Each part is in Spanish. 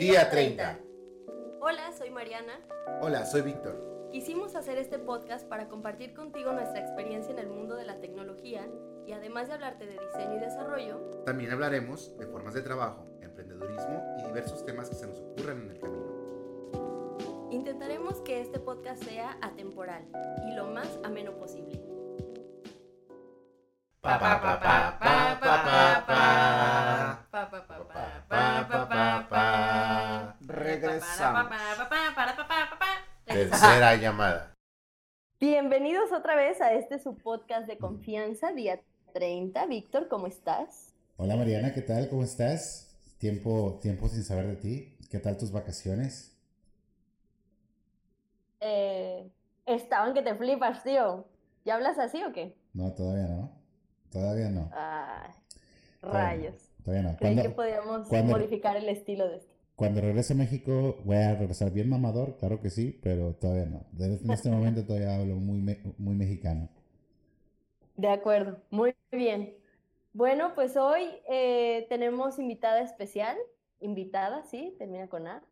Día 30. Hola, soy Mariana. Hola, soy Víctor. Quisimos hacer este podcast para compartir contigo nuestra experiencia en el mundo de la tecnología y además de hablarte de diseño y desarrollo, También hablaremos de formas de trabajo, emprendedurismo y diversos temas que se nos ocurran en el camino. intentaremos que este podcast sea atemporal y lo más ameno posible. Pa, pa, pa, Regresamos. Tercera llamada. Bienvenidos otra vez a este su podcast de confianza, día 30. Víctor, ¿cómo estás? Hola Mariana, ¿qué tal? ¿Cómo estás? Tiempo, tiempo sin saber de ti. ¿Qué tal tus vacaciones? Eh, estaban que te flipas, tío. ¿Ya hablas así o qué? No, todavía no. Todavía no. Rayos. Todavía no. Creí que podíamos cuando- modificar el estilo de esto. Cuando regrese a México voy a regresar bien mamador, claro que sí, pero todavía no. De- En este momento todavía hablo muy, me- muy mexicano. De acuerdo, muy bien. Bueno, pues hoy eh, tenemos invitada especial, invitada, sí, termina con A.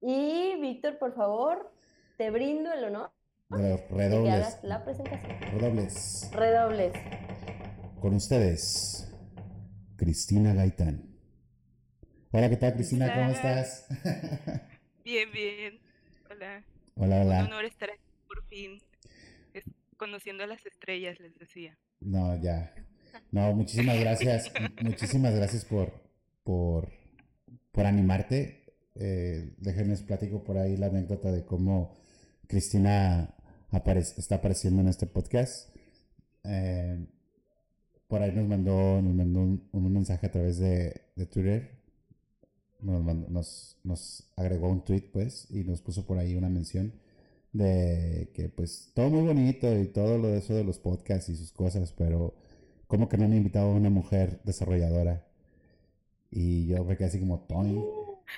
Y Víctor, por favor, te brindo el honor Re- de que Redobles. hagas la presentación. Redobles. Redobles. Con ustedes, Cristina Gaitán. Hola, ¿qué tal Cristina? ¿Cómo estás? Bien, bien. Hola. Hola, Un hola. honor estar aquí por fin. es- Conociendo a las estrellas, les decía. No, ya. No, muchísimas gracias. muchísimas gracias por, por, por animarte. Eh, déjenles platico por ahí la anécdota de cómo Cristina aparece, está apareciendo en este podcast. Eh, por ahí nos mandó, nos mandó un, un mensaje a través de, de Twitter. Nos, nos agregó un tweet, pues, y nos puso por ahí una mención de que pues todo muy bonito y todo lo de eso de los podcasts y sus cosas, pero como que no han invitado a una mujer desarrolladora. Y yo me quedé así como, Tony.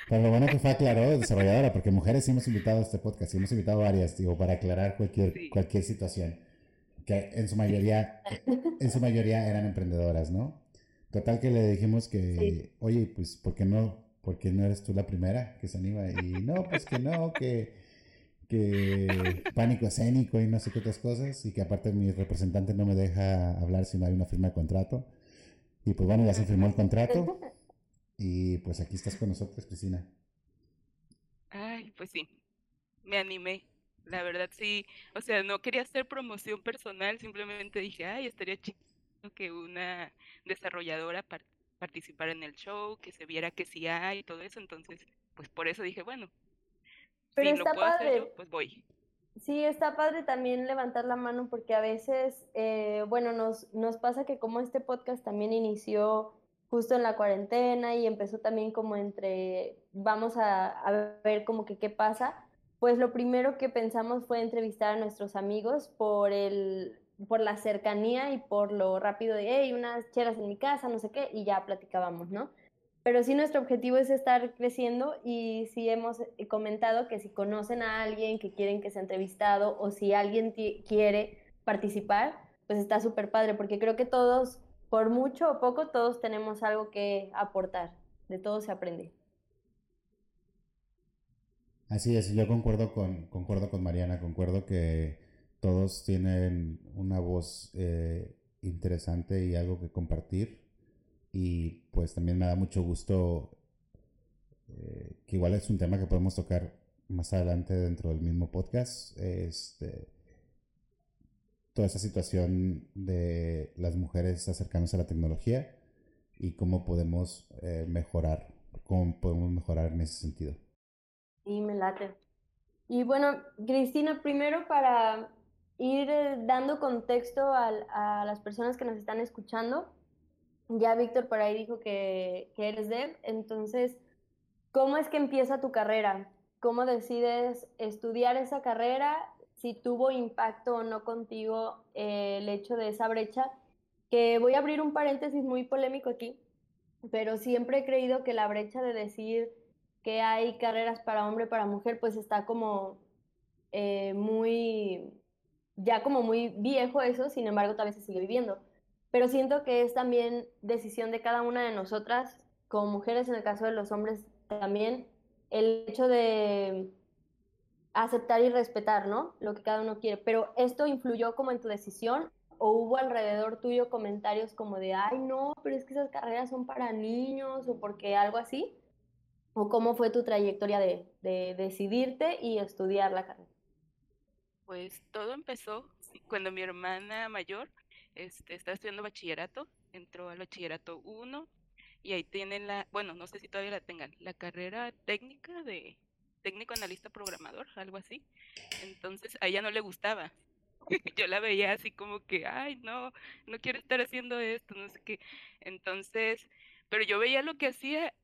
Pero lo bueno que fue aclaró desarrolladora, porque mujeres sí hemos invitado a este podcast, sí hemos invitado varias, digo, para aclarar cualquier, Sí. cualquier situación. Que en su mayoría, en su mayoría eran emprendedoras, ¿no? Total que le dijimos que, Sí. oye, pues, ¿por qué no? ¿Por qué no eres tú la primera que se anima? Y no, pues que no, que, que pánico escénico y no sé qué otras cosas, y que aparte mi representante no me deja hablar si no hay una firma de contrato. Y pues bueno, ya se firmó el contrato, y pues aquí estás con nosotros, Cristina. Ay, pues sí. Me animé. La verdad sí. O sea, no quería hacer promoción personal, simplemente dije, ay, estaría chido que una desarrolladora par- participara en el show, que se viera que sí hay y todo eso. Entonces, pues por eso dije, bueno, Pero si lo puedo hacer yo, pues voy. Sí, está padre también levantar la mano porque a veces, eh, bueno, nos, nos pasa que como este podcast también inició justo en la cuarentena y empezó también como entre, vamos a, a ver como que qué pasa, pues lo primero que pensamos fue entrevistar a nuestros amigos por el, por la cercanía y por lo rápido de, hey, unas chelas en mi casa, no sé qué, y ya platicábamos, ¿no? Pero sí nuestro objetivo es estar creciendo y sí hemos eh, comentado que si conocen a alguien que quieren que sea entrevistado o si alguien quiere participar, pues está súper padre porque creo que todos, por mucho o poco, todos tenemos algo que aportar. De todo se aprende. Así es, yo concuerdo con, concuerdo con Mariana, concuerdo que todos tienen una voz eh, interesante y algo que compartir. Y pues también me da mucho gusto eh, que igual es un tema que podemos tocar más adelante dentro del mismo podcast. Este, toda esa situación de las mujeres acercándose a la tecnología y cómo podemos eh, mejorar, cómo podemos mejorar en ese sentido. Y me late. Y bueno, Cristina, primero para ir eh, dando contexto al- a las personas que nos están escuchando, ya Víctor por ahí dijo que, que eres dev, entonces, ¿cómo es que empieza tu carrera? ¿Cómo decides estudiar esa carrera? Si tuvo impacto o no contigo eh, el hecho de esa brecha, que voy a abrir un paréntesis muy polémico aquí, pero siempre he creído que la brecha de decir que hay carreras para hombre, para mujer, pues está como eh, muy, ya como muy viejo eso, sin embargo, todavía se sigue viviendo. Pero siento que es también decisión de cada una de nosotras, como mujeres, en el caso de los hombres, también el hecho de aceptar y respetar, ¿no? Lo que cada uno quiere. Pero esto influyó como en tu decisión o hubo alrededor tuyo comentarios como de, ay, no, pero es que esas carreras son para niños o porque algo así. ¿O cómo fue tu trayectoria de, de decidirte y estudiar la carrera? Pues todo empezó cuando mi hermana mayor este, estaba estudiando bachillerato, entró al bachillerato 1 y ahí tienen la, bueno, no sé si todavía la tengan, la carrera técnica de técnico analista programador, algo así. Entonces a ella no le gustaba. Yo la veía así como que, ay, no, no quiero estar haciendo esto, no sé qué. Entonces, pero yo veía lo que hacía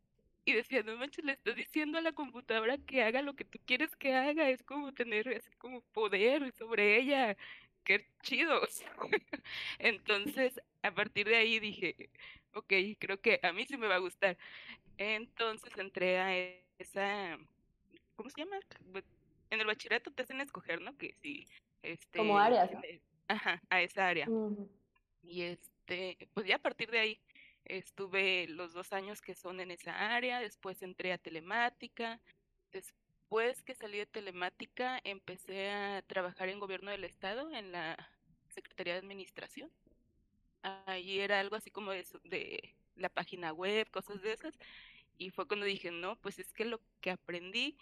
y decía, no manches, le estás diciendo a la computadora que haga lo que tú quieres que haga, es como tener así como poder sobre ella, qué chido. Entonces, a partir de ahí dije, ok, creo que a mí sí me va a gustar. Entonces entré a esa, ¿cómo se llama? En el bachillerato te hacen escoger, ¿no? Que sí, este... Como áreas, Ajá, a esa área. Y este, pues ya a partir de ahí estuve los dos años que son en esa área, después entré a telemática, después que salí de telemática empecé a trabajar en gobierno del estado, en la Secretaría de Administración. Ahí era algo así como de, de la página web, cosas de esas. Y fue cuando dije, no, pues es que lo que aprendí,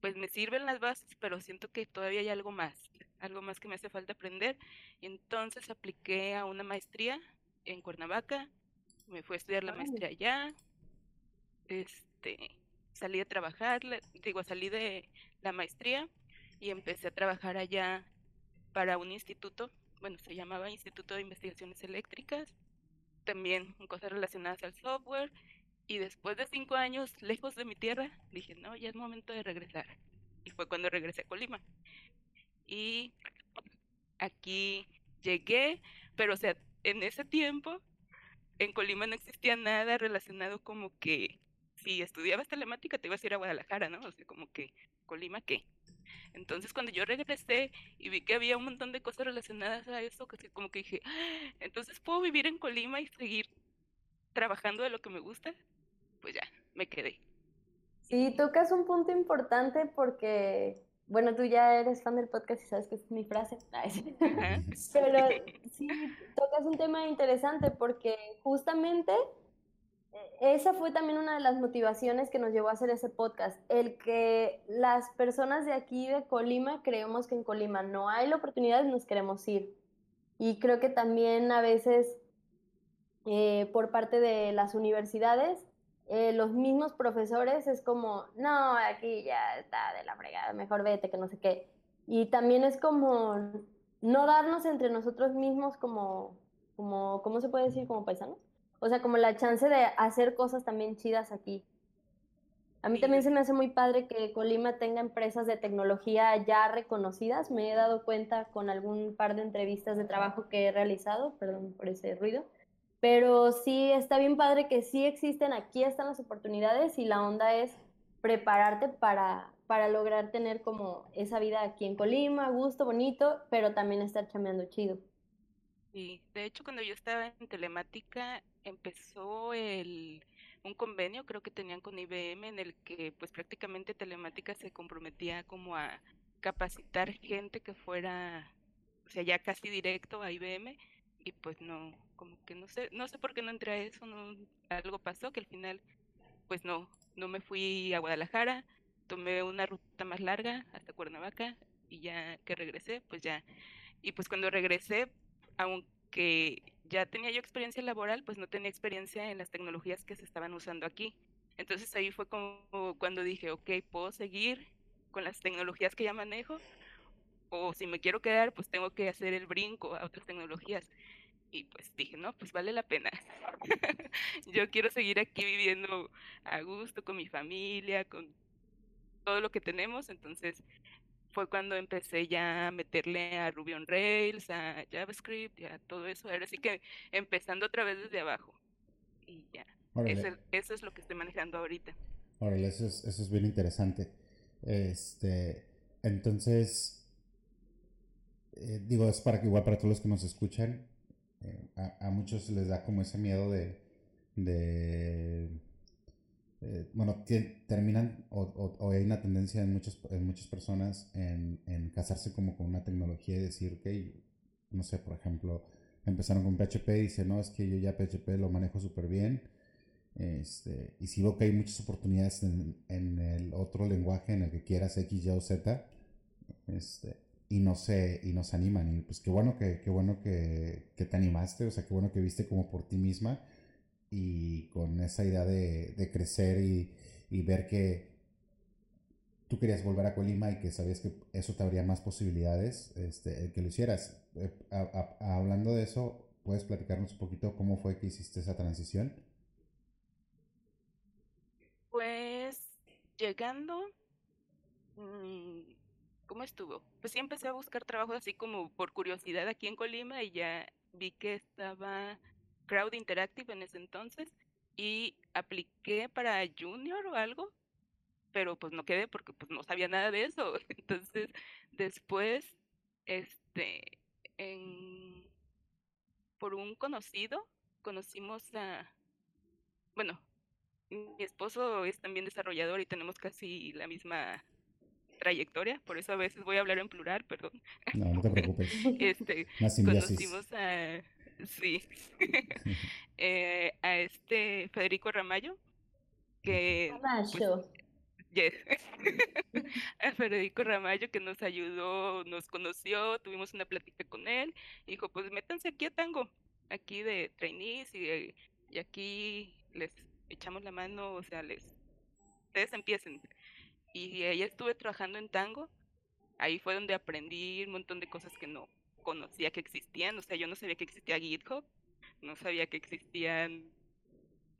pues me sirven las bases, pero siento que todavía hay algo más, algo más que me hace falta aprender. Entonces apliqué a una maestría en Cuernavaca, me fui a estudiar la maestría allá, este, salí a trabajar, digo, salí de la maestría y empecé a trabajar allá para un instituto bueno, se llamaba Instituto de Investigaciones Eléctricas, también cosas relacionadas al software, y después de cinco años lejos de mi tierra, dije, no, ya es momento de regresar. Y fue cuando regresé a Colima. Y aquí llegué, pero o sea, en ese tiempo en Colima no existía nada relacionado como que si estudiabas telemática te ibas a ir a Guadalajara, ¿no? O sea, como que Colima qué. Entonces cuando yo regresé y vi que había un montón de cosas relacionadas a eso, que como que dije, ah, entonces puedo vivir en Colima y seguir trabajando de lo que me gusta, pues ya, me quedé. Sí, tocas un punto importante porque, bueno, tú ya eres fan del podcast y sabes que es mi frase. Pero sí, tocas un tema interesante porque justamente esa fue también una de las motivaciones que nos llevó a hacer ese podcast, el que las personas de aquí de Colima creemos que en Colima no hay la oportunidad y nos queremos ir. Y creo que también a veces eh, por parte de las universidades, eh, los mismos profesores es como, no, aquí ya está de la fregada, mejor vete, que no sé qué. Y también es como no darnos entre nosotros mismos como, como ¿cómo se puede decir? Como paisanos o sea, como la chance de hacer cosas también chidas aquí. A mí también se me hace muy padre que Colima tenga empresas de tecnología ya reconocidas. Me he dado cuenta con algún par de entrevistas de trabajo que he realizado, perdón por ese ruido. Pero sí, está bien padre que sí existen, aquí están las oportunidades y la onda es prepararte para, para lograr tener como esa vida aquí en Colima, gusto, bonito, pero también estar chameando chido. Sí, de hecho cuando yo estaba en telemática empezó el, un convenio, creo que tenían con IBM, en el que pues prácticamente telemática se comprometía como a capacitar gente que fuera, o sea, ya casi directo a IBM y pues no, como que no sé, no sé por qué no entré a eso, no, algo pasó que al final pues no, no me fui a Guadalajara, tomé una ruta más larga hasta Cuernavaca y ya que regresé, pues ya, y pues cuando regresé, aunque ya tenía yo experiencia laboral, pues no tenía experiencia en las tecnologías que se estaban usando aquí. Entonces ahí fue como cuando dije, ok, puedo seguir con las tecnologías que ya manejo, o si me quiero quedar, pues tengo que hacer el brinco a otras tecnologías. Y pues dije, no, pues vale la pena. yo quiero seguir aquí viviendo a gusto con mi familia, con todo lo que tenemos, entonces fue cuando empecé ya a meterle a Ruby on Rails, a JavaScript y a todo eso. Ahora sí que empezando otra vez desde abajo. Y ya. Eso, es lo que estoy manejando ahorita. Órale, eso es, eso es bien interesante. Este, entonces, eh, digo, es para que igual para todos los que nos escuchan, a, a, muchos les da como ese miedo de, de eh, bueno, terminan o, hay una tendencia en muchas, en muchas personas en, en, casarse como con una tecnología y decir que, no sé, por ejemplo, empezaron con PHP y dicen, no, es que yo ya PHP lo manejo súper bien. Este, y si veo que hay muchas oportunidades en, en, el otro lenguaje en el que quieras X, Y o Z, este, y no se, y nos animan. Y pues qué bueno que, qué bueno que, que, te animaste, o sea, qué bueno que viste como por ti misma y con esa idea de, de crecer y, y, ver que tú querías volver a Colima y que sabías que eso te abría más posibilidades, este, que lo hicieras. Eh, hablando de eso, ¿puedes platicarnos un poquito cómo fue que hiciste esa transición? Pues llegando, mm, ¿cómo estuvo? Pues sí empecé a buscar trabajo así como por curiosidad aquí en Colima y ya vi que estaba Crowd Interactive en ese entonces y apliqué para Junior o algo, pero pues no quedé porque pues no sabía nada de eso. Entonces, después, este, en, por un conocido, conocimos a, bueno, mi esposo es también desarrollador y tenemos casi la misma trayectoria, por eso a veces voy a hablar en plural, perdón. No, no te preocupes. este, conocimos a Sí. eh, a este Federico Ramayo, que... Ramayo. Pues, a Federico Ramayo que nos ayudó, nos conoció, tuvimos una plática con él, y dijo, pues métanse aquí a Tango, aquí de trainees y, y aquí les echamos la mano, o sea, les ustedes empiecen. Y ahí estuve trabajando en Tango, ahí fue donde aprendí un montón de cosas que no conocía que existían, o sea, yo no sabía que existía GitHub, no sabía que existían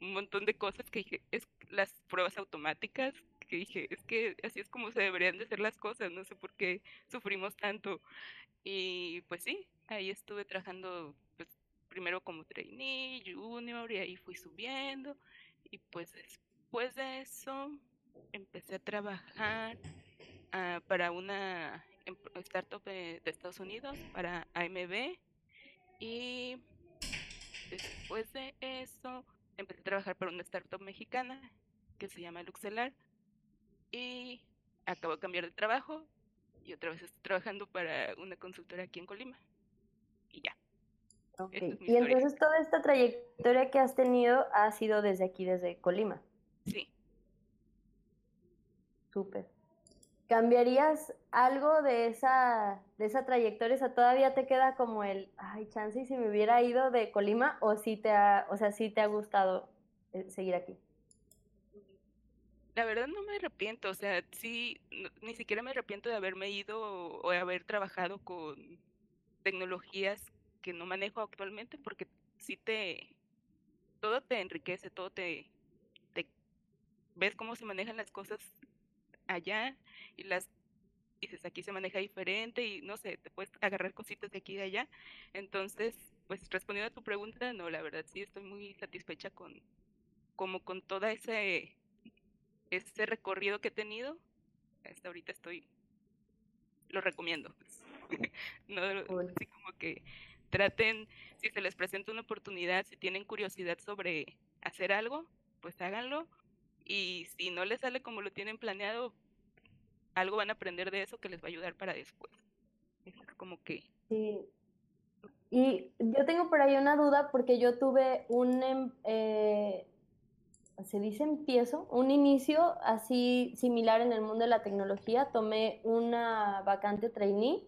un montón de cosas que dije, es las pruebas automáticas, que dije, es que así es como se deberían de hacer las cosas, no sé por qué sufrimos tanto. Y pues sí, ahí estuve trabajando pues primero como trainee, junior, y ahí fui subiendo. Y pues después de eso empecé a trabajar uh, para una startup de, Estados Unidos para AMB y después de eso empecé a trabajar para una startup mexicana que se llama Luxelar y acabo de cambiar de trabajo y otra vez estoy trabajando para una consultora aquí en Colima y ya. y entonces toda esta trayectoria que has tenido ha sido desde aquí, desde Colima. Sí. Súper. ¿Cambiarías algo de esa, de esa trayectoria? O sea, ¿todavía te queda como el, ay, chance si me hubiera ido de Colima o si te ha, o sea, si te ha gustado eh, seguir aquí? La verdad no me arrepiento, o sea, sí, ni siquiera me arrepiento de haberme ido o, de haber trabajado con tecnologías que no manejo actualmente porque sí te, todo te enriquece, todo te, te ves cómo se manejan las cosas allá y las dices aquí se maneja diferente y no sé, te puedes agarrar cositas de aquí y de allá. Entonces, pues respondiendo a tu pregunta, no, la verdad sí estoy muy satisfecha con como con toda ese ese recorrido que he tenido. Hasta ahorita estoy lo recomiendo. no, así como que traten, si se les presenta una oportunidad, si tienen curiosidad sobre hacer algo, pues háganlo y si no les sale como lo tienen planeado, algo van a aprender de eso que les va a ayudar para después. Es como que... Sí. Y yo tengo por ahí una duda porque yo tuve un, em, eh, se dice empiezo, un inicio así similar en el mundo de la tecnología. Tomé una vacante trainee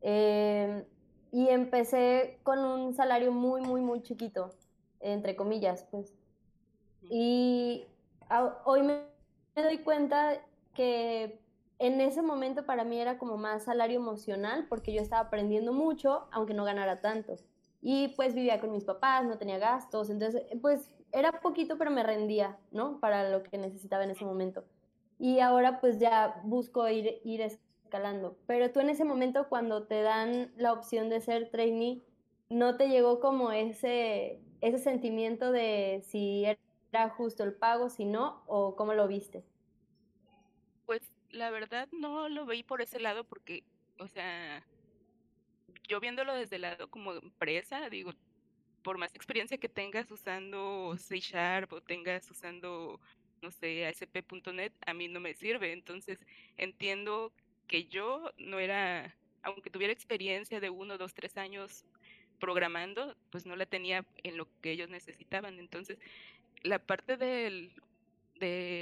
eh, y empecé con un salario muy, muy, muy chiquito, entre comillas, pues. Y hoy me, doy cuenta que en ese momento para mí era como más salario emocional porque yo estaba aprendiendo mucho, aunque no ganara tanto. Y pues vivía con mis papás, no tenía gastos, entonces pues era poquito pero me rendía, ¿no? Para lo que necesitaba en ese momento. Y ahora pues ya busco ir, ir escalando. Pero tú en ese momento cuando te dan la opción de ser trainee, ¿no te llegó como ese, ese sentimiento de si era justo el pago, si no, o cómo lo viste? Pues la verdad no lo veí por ese lado porque, o sea, yo viéndolo desde el lado como empresa, digo, por más experiencia que tengas usando C Sharp o tengas usando, no sé, ASP.NET, a mí no me sirve. Entonces entiendo que yo no era, aunque tuviera experiencia de uno, dos, tres años programando, pues no la tenía en lo que ellos necesitaban. Entonces, la parte de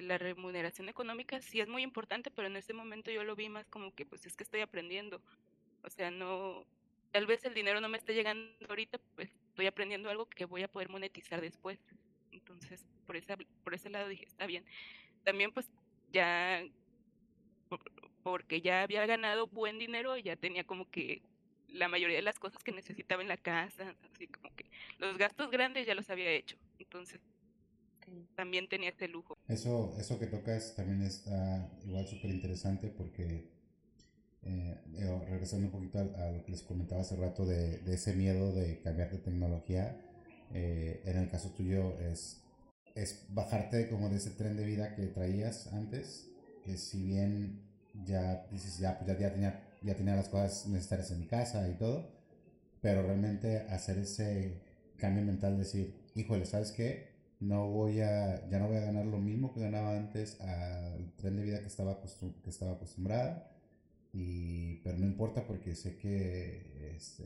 la remuneración económica sí es muy importante, pero en ese momento yo lo vi más como que pues es que estoy aprendiendo. O sea, no, tal vez el dinero no me esté llegando ahorita, pues estoy aprendiendo algo que voy a poder monetizar después. Entonces, por ese, por ese lado dije, está bien. También pues ya, porque ya había ganado buen dinero, ya tenía como que la mayoría de las cosas que necesitaba en la casa, así como que los gastos grandes ya los había hecho. Entonces, también tenía este lujo. Eso, eso que tocas también está igual súper interesante porque, eh, regresando un poquito a, lo que les comentaba hace rato de, de ese miedo de cambiar de tecnología, eh, en el caso tuyo es, es bajarte como de ese tren de vida que traías antes, que si bien ya dices, ya, pues ya, tenía, ya tenía las cosas necesarias en mi casa y todo, pero realmente hacer ese cambio mental, decir, híjole, ¿sabes qué? No voy a, ya no voy a ganar lo mismo que ganaba antes al tren de vida que estaba, que estaba acostumbrada, y, pero no importa porque sé que este,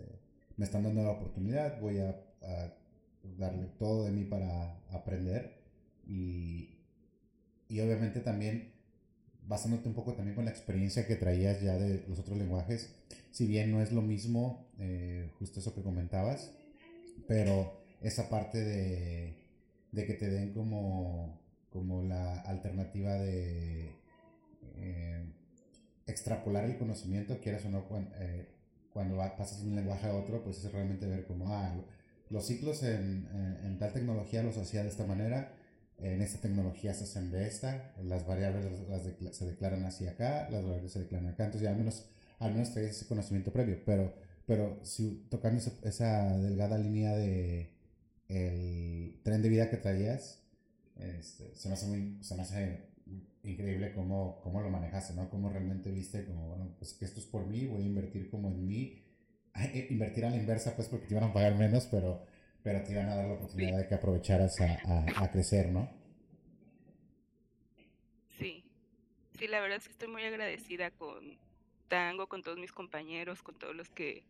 me están dando la oportunidad, voy a, darle todo de mí para aprender. Y, y obviamente también basándote un poco también con la experiencia que traías ya de los otros lenguajes, si bien no es lo mismo, eh, justo eso que comentabas, pero esa parte de de que te den como, como la alternativa de eh, extrapolar el conocimiento, quieras o no, eh, cuando, pasas de un lenguaje a otro, pues es realmente ver como, ah, los ciclos en, en, tal tecnología los hacía de esta manera, en esta tecnología se hacen de esta, las variables las se declaran así acá, las variables se declaran acá, entonces ya al menos, al menos traes ese conocimiento previo, pero, pero si tocando esa delgada línea de el tren de vida que traías, este, se, me hace muy, se me hace increíble cómo, cómo lo manejaste, ¿no? Cómo realmente viste como, bueno, pues que esto es por mí, voy a invertir como en mí, eh, invertir a la inversa, pues porque te iban a pagar menos, pero, pero te iban a dar la oportunidad de que aprovecharas a, a, a, crecer, ¿no? Sí, sí, la verdad es que estoy muy agradecida con Tango, con todos mis compañeros, con todos los que,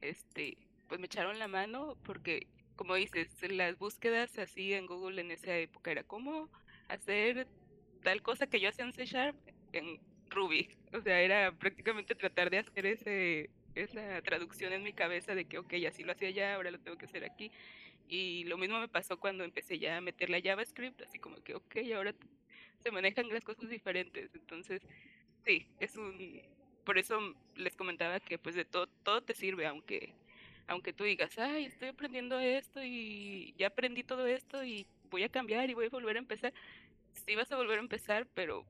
este, pues me echaron la mano, porque como dices, las búsquedas así en Google en esa época era cómo hacer tal cosa que yo hacía en C en Ruby. O sea, era prácticamente tratar de hacer ese esa traducción en mi cabeza de que, ok, así lo hacía ya, ahora lo tengo que hacer aquí. Y lo mismo me pasó cuando empecé ya a meter la JavaScript, así como que, ok, ahora se manejan las cosas diferentes. Entonces, sí, es un... Por eso les comentaba que pues de todo, todo te sirve, aunque aunque tú digas, ay, estoy aprendiendo esto y ya aprendí todo esto y voy a cambiar y voy a volver a empezar, sí vas a volver a empezar, pero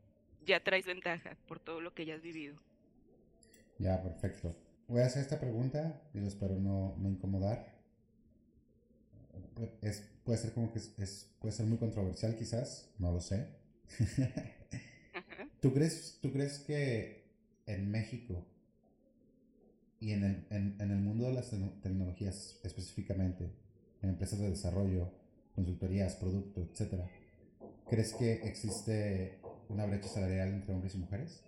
ya traes ventaja por todo lo que ya has vivido. Ya, perfecto. Voy a hacer esta pregunta y espero no, no incomodar. Es, puede ser como que es, puede ser muy controversial quizás, no lo sé. ¿Tú crees, ¿Tú crees que en México y en el, en, en el mundo de las tecnologías específicamente, en empresas de desarrollo, consultorías, productos, etcétera, ¿crees que existe una brecha salarial entre hombres y mujeres?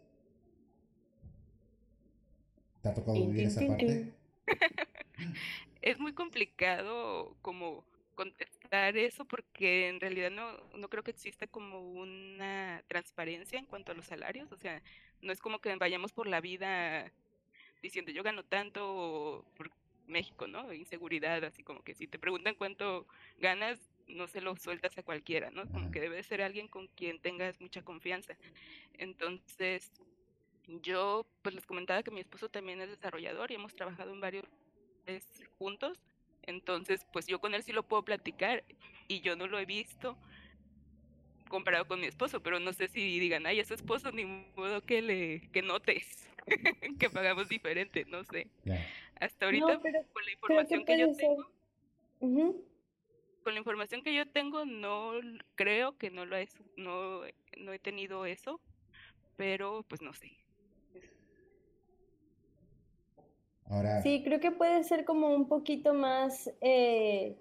¿Te ha tocado vivir esa parte? es muy complicado como contestar eso porque en realidad no, no creo que exista como una transparencia en cuanto a los salarios, o sea, no es como que vayamos por la vida diciendo yo gano tanto por México, ¿no? Inseguridad, así como que si te preguntan cuánto ganas, no se lo sueltas a cualquiera, ¿no? Como que debe ser alguien con quien tengas mucha confianza. Entonces, yo pues les comentaba que mi esposo también es desarrollador y hemos trabajado en varios juntos. Entonces, pues yo con él sí lo puedo platicar y yo no lo he visto comparado con mi esposo, pero no sé si digan, ay, es su esposo, ni modo que le que notes que pagamos diferente, no sé. Hasta ahorita, con la información que, yo tengo, con la información que yo tengo, no creo que no lo he, no, no he tenido eso, pero pues no sé. Sí, creo que puede ser como un poquito más eh,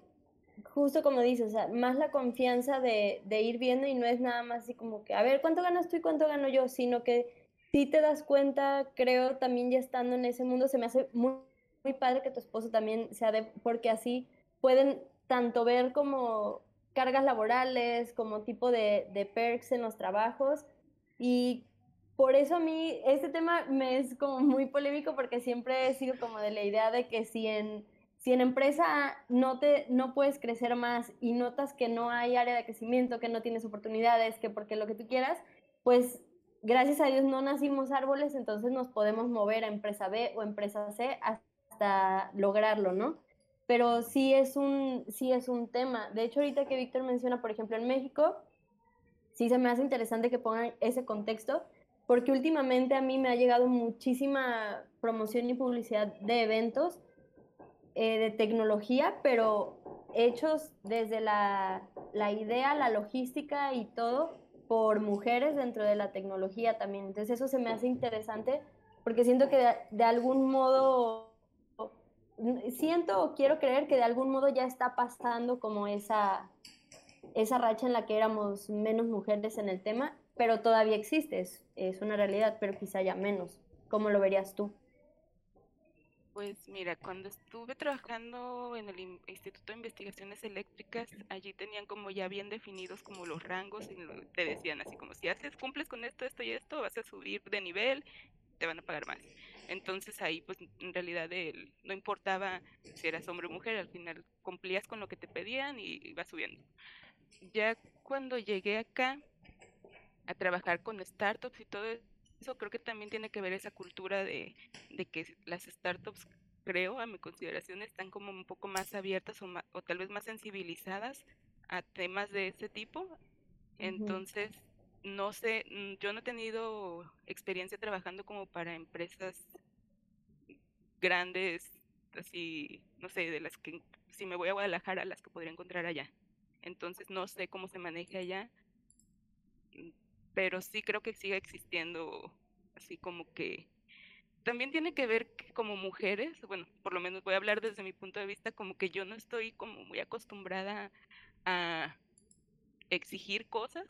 justo como dices, o sea, más la confianza de, de, ir viendo y no es nada más así como que, a ver, ¿cuánto ganas tú y cuánto gano yo? Sino que si te das cuenta, creo también ya estando en ese mundo, se me hace muy, padre que tu esposo también sea de, porque así pueden tanto ver como cargas laborales, como tipo de, de perks en los trabajos. Y por eso a mí este tema me es como muy polémico porque siempre he sido como de la idea de que si en, si en empresa no, te, no puedes crecer más y notas que no hay área de crecimiento, que no tienes oportunidades, que porque lo que tú quieras, pues gracias a Dios no nacimos árboles, entonces nos podemos mover a empresa B o empresa C hasta lograrlo, ¿no? Pero sí es un, sí es un tema. De hecho, ahorita que Víctor menciona, por ejemplo, en México, sí se me hace interesante que pongan ese contexto, porque últimamente a mí me ha llegado muchísima promoción y publicidad de eventos eh, de tecnología, pero hechos desde la, la, idea, la logística y todo por mujeres dentro de la tecnología también. Entonces eso se me hace interesante porque siento que de, de algún modo, siento o quiero creer que de algún modo ya está pasando como esa, esa racha en la que éramos menos mujeres en el tema pero todavía existe, es, una realidad, pero quizá ya menos. ¿Cómo lo verías tú? Pues mira, cuando estuve trabajando en el Instituto de Investigaciones Eléctricas, allí tenían como ya bien definidos como los rangos y te decían así como si haces, cumples con esto, esto y esto, vas a subir de nivel, te van a pagar más. Entonces ahí pues en realidad no importaba si eras hombre o mujer, al final cumplías con lo que te pedían y ibas subiendo. Ya cuando llegué acá, a trabajar con startups y todo eso, creo que también tiene que ver esa cultura de, de que las startups, creo, a mi consideración, están como un poco más abiertas o, o tal vez más sensibilizadas a temas de ese tipo. Entonces, no sé, mm, yo no he tenido experiencia trabajando como para empresas grandes, así, no sé, de las que si me voy a Guadalajara, las que podría encontrar allá. Entonces, no sé cómo se maneja allá pero sí creo que sigue existiendo así como que también tiene que ver que como mujeres, bueno, por lo menos voy a hablar desde mi punto de vista, como que yo no estoy como muy acostumbrada a exigir cosas,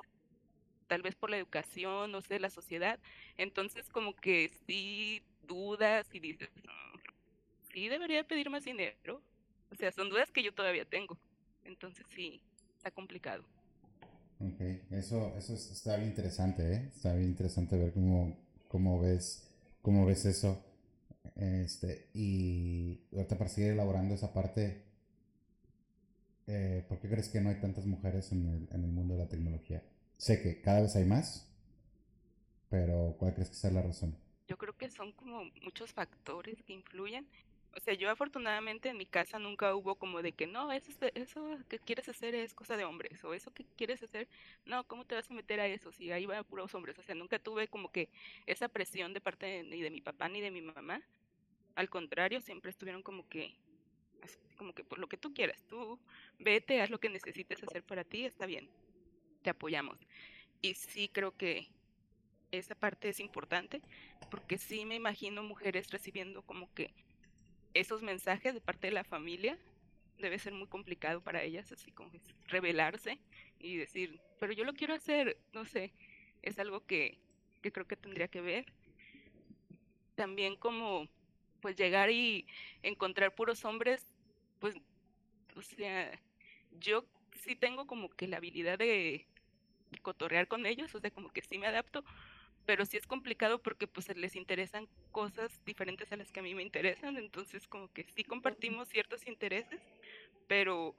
tal vez por la educación, no sé, la sociedad, entonces como que sí dudas y dices, sí debería pedir más dinero, o sea, son dudas que yo todavía tengo, entonces sí, está complicado. Ok, eso, eso está bien interesante, ¿eh? Está bien interesante ver cómo, cómo ves, cómo ves eso. Este, y ahorita para seguir elaborando esa parte, eh, ¿por qué crees que no hay tantas mujeres en el, en el mundo de la tecnología? Sé que cada vez hay más, pero ¿cuál crees que sea la razón? Yo creo que son como muchos factores que influyen o sea, yo afortunadamente en mi casa nunca hubo como de que no, eso, eso que quieres hacer es cosa de hombres, o eso que quieres hacer, no, ¿cómo te vas a meter a eso si ahí van puros hombres? O sea, nunca tuve como que esa presión de parte ni de mi papá ni de mi mamá. Al contrario, siempre estuvieron como que, como que por lo que tú quieras, tú vete, haz lo que necesites hacer para ti, está bien, te apoyamos. Y sí creo que esa parte es importante, porque sí me imagino mujeres recibiendo como que esos mensajes de parte de la familia debe ser muy complicado para ellas, así como revelarse y decir, pero yo lo quiero hacer, no sé, es algo que, que creo que tendría que ver. También como, pues llegar y encontrar puros hombres, pues, o sea, yo sí tengo como que la habilidad de cotorrear con ellos, o sea, como que sí me adapto, pero sí es complicado porque pues les interesan cosas diferentes a las que a mí me interesan, entonces como que sí compartimos ciertos intereses, pero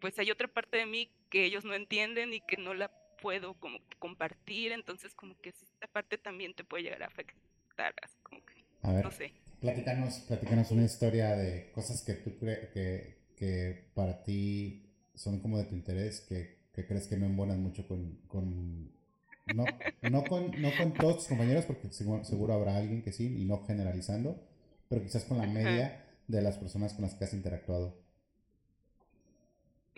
pues hay otra parte de mí que ellos no entienden y que no la puedo como compartir, entonces como que esta parte también te puede llegar a afectar, así como que, a ver, no sé. Platícanos, platícanos una historia de cosas que tú crees que, que para ti son como de tu interés, que, que crees que no embonan mucho con, con no, no, con, no con todos tus compañeros, porque seguro, habrá alguien que sí, y no generalizando, pero quizás con la media de las personas con las que has interactuado.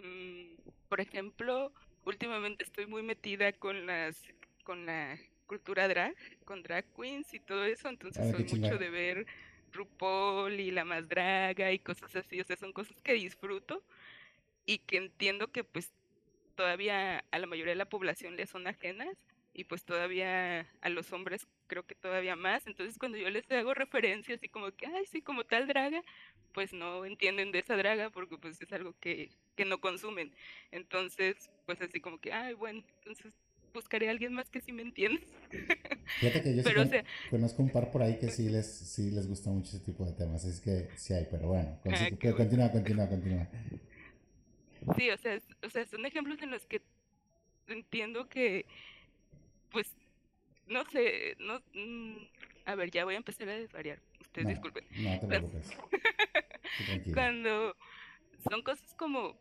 Mm, por ejemplo, últimamente estoy muy metida con las con la cultura drag, con drag queens y todo eso, entonces soy mucho de ver RuPaul y la más draga y cosas así, o sea, son cosas que disfruto y que entiendo que pues todavía a la mayoría de la población le son ajenas y pues todavía a los hombres creo que todavía más. Entonces cuando yo les hago referencia así como que, ay, sí, como tal draga, pues no entienden de esa draga porque pues es algo que, que no consumen. Entonces, pues así como que, ay, bueno, entonces buscaré a alguien más que sí me entienda. Fíjate que yo sí conozco un par por ahí que sí les, sí les gusta mucho ese tipo de temas, es que sí hay, pero bueno, ah, continúa, continúa, continúa. Sí, o sea, o sea, son ejemplos en los que entiendo que, pues, no sé, no, mm, a ver, ya voy a empezar a desvariar, ustedes disculpen. No te preocupes. Cuando son cosas como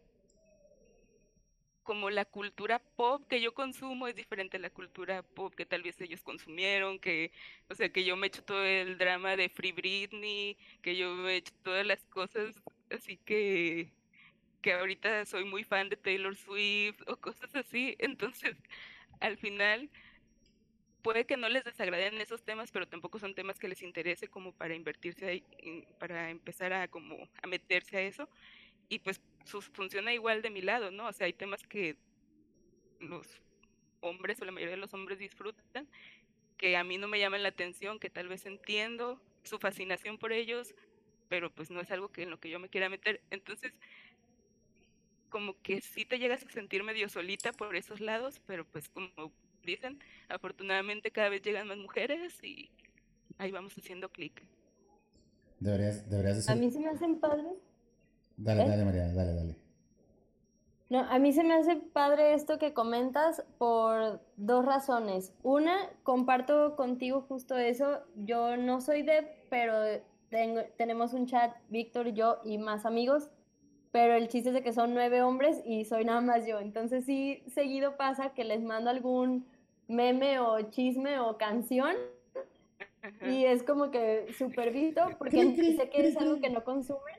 como la cultura pop que yo consumo es diferente a la cultura pop que tal vez ellos consumieron, que, o sea, que yo me echo todo el drama de Free Britney, que yo me echo todas las cosas, así que, que ahorita soy muy fan de Taylor Swift o cosas así, entonces, al final, puede que no les desagraden esos temas, pero tampoco son temas que les interese como para invertirse ahí, para empezar a como a meterse a eso y pues funciona igual de mi lado, ¿no? O sea, hay temas que los hombres o la mayoría de los hombres disfrutan, que a mí no me llaman la atención, que tal vez entiendo su fascinación por ellos, pero pues no es algo que en lo que yo me quiera meter. Entonces, como que sí te llegas a sentir medio solita por esos lados, pero pues como dicen, afortunadamente cada vez llegan más mujeres y ahí vamos haciendo clic. Deberías, deberías decir... A mí se me hacen padres Dale, ¿Eh? dale, María, dale, dale. No, a mí se me hace padre esto que comentas por dos razones. Una, comparto contigo justo eso. Yo no soy de, pero tengo, tenemos un chat, Víctor, yo y más amigos, pero el chiste es de que son nueve hombres y soy nada más yo. Entonces sí, seguido pasa que les mando algún meme o chisme o canción y es como que súper visto porque sé que es algo que no consumen.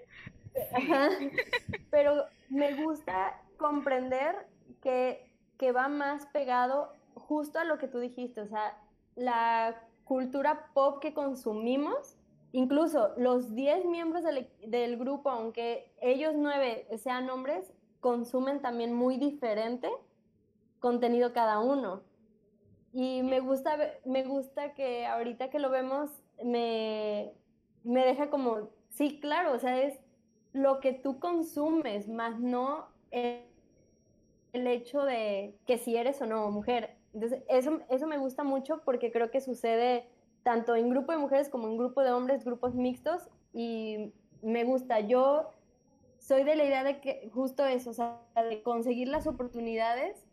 Pero me gusta comprender que, que va más pegado justo a lo que tú dijiste, o sea, la cultura pop que consumimos, incluso los 10 miembros del, del, grupo, aunque ellos nueve sean hombres, consumen también muy diferente contenido cada uno. Y me gusta, me gusta que ahorita que lo vemos, me, me deja como, sí, claro, o sea, es lo que tú consumes, más no el, hecho de que si eres o no mujer. Entonces, eso, eso me gusta mucho porque creo que sucede tanto en grupo de mujeres como en grupo de hombres, grupos mixtos, y me gusta. Yo soy de la idea de que justo eso, o sea, de conseguir las oportunidades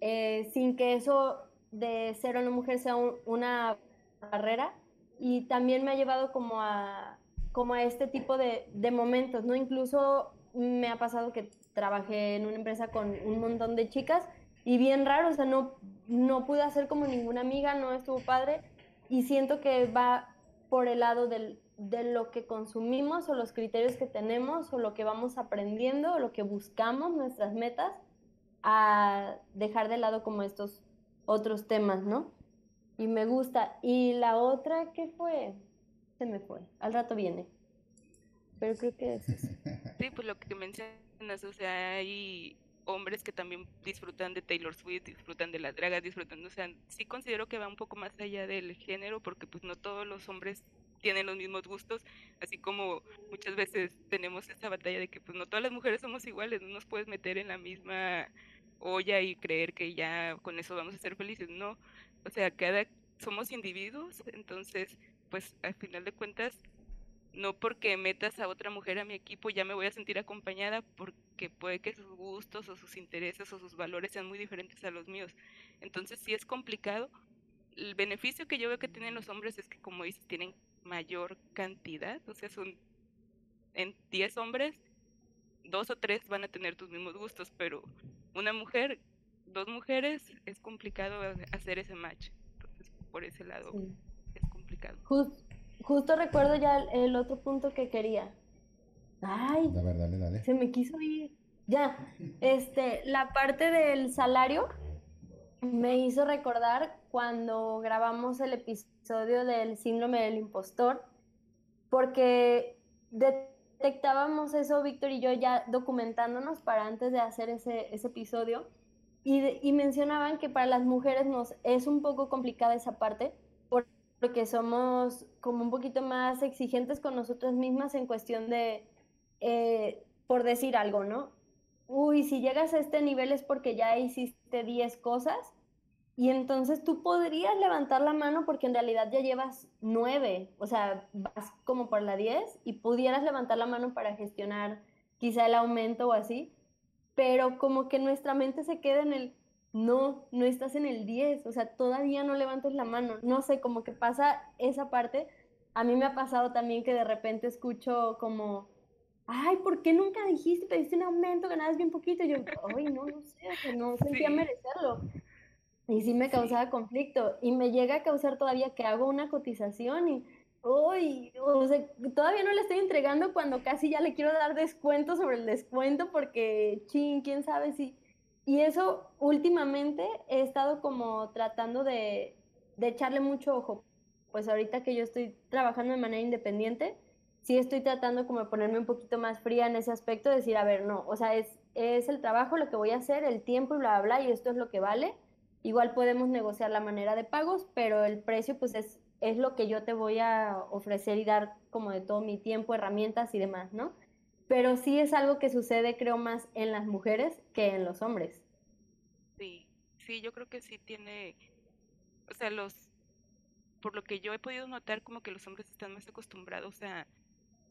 eh, sin que eso de ser no mujer sea una barrera. Y también me ha llevado como a, como a este tipo de, de, momentos, ¿no? Incluso me ha pasado que trabajé en una empresa con un montón de chicas y bien raro, o sea, no, no pude hacer como ninguna amiga, no estuvo padre y siento que va por el lado del, de lo que consumimos o los criterios que tenemos o lo que vamos aprendiendo o lo que buscamos, nuestras metas, a dejar de lado como estos otros temas, ¿no? Y me gusta. Y la otra, ¿qué fue? me fue. Al rato viene. Pero creo que es Sí, pues lo que mencionas, o sea, hay hombres que también disfrutan de Taylor Swift, disfrutan de las dragas, disfrutan, o sea, sí considero que va un poco más allá del género, porque pues no todos los hombres tienen los mismos gustos, así como muchas veces tenemos esta batalla de que pues no todas las mujeres somos iguales, no nos puedes meter en la misma olla y creer que ya con eso vamos a ser felices, no, o sea, cada somos individuos, entonces pues al final de cuentas, no porque metas a otra mujer a mi equipo ya me voy a sentir acompañada porque puede que sus gustos o sus intereses o sus valores sean muy diferentes a los míos. Entonces sí es complicado. El beneficio que yo veo que tienen los hombres es que, como dices, tienen mayor cantidad, o sea, son en 10 hombres, dos o tres van a tener tus mismos gustos, pero una mujer, dos mujeres, es complicado hacer ese match. Entonces, por ese lado justo recuerdo ya el, otro punto que quería. Ay, dale, dale, dale. se me quiso ir. Ya, este, la parte del salario me hizo recordar cuando grabamos el episodio del síndrome del impostor, porque de detectábamos eso, Víctor y yo, ya documentándonos para antes de hacer ese, ese episodio, y, y, mencionaban que para las mujeres nos es un poco complicada esa parte, porque somos como un poquito más exigentes con nosotras mismas en cuestión de, eh, por decir algo, ¿no? Uy, si llegas a este nivel es porque ya hiciste 10 cosas y entonces tú podrías levantar la mano porque en realidad ya llevas nueve, o sea, vas como por la diez y pudieras levantar la mano para gestionar quizá el aumento o así, pero como que nuestra mente se queda en el, no, no estás en el 10, o sea, todavía no levantas la mano, no sé, como que pasa esa parte. A mí me ha pasado también que de repente escucho como, ay, ¿por qué nunca dijiste, pediste un aumento, ganabas bien poquito? Y yo, ay, no, no sé, o sea, no sentía merecerlo. Y sí me causaba conflicto. Y me llega a causar todavía que hago una cotización y, uy, o sea, todavía no le estoy entregando cuando casi ya le quiero dar descuento sobre el descuento porque, ching, quién sabe si... Y eso últimamente he estado como tratando de, de echarle mucho ojo. Pues ahorita que yo estoy trabajando de manera independiente, sí estoy tratando como de ponerme un poquito más fría en ese aspecto, decir, a ver, no, o sea, es, es el trabajo lo que voy a hacer, el tiempo y bla, bla, bla, y esto es lo que vale Igual podemos negociar la manera de pagos, pero el precio pues es, es lo que yo te voy a ofrecer y dar como de todo mi tiempo, herramientas y demás, ¿no? Pero sí es algo que sucede creo más en las mujeres que en los hombres. Sí, sí, yo creo que sí tiene, o sea, los, por lo que yo he podido notar como que los hombres están más acostumbrados a,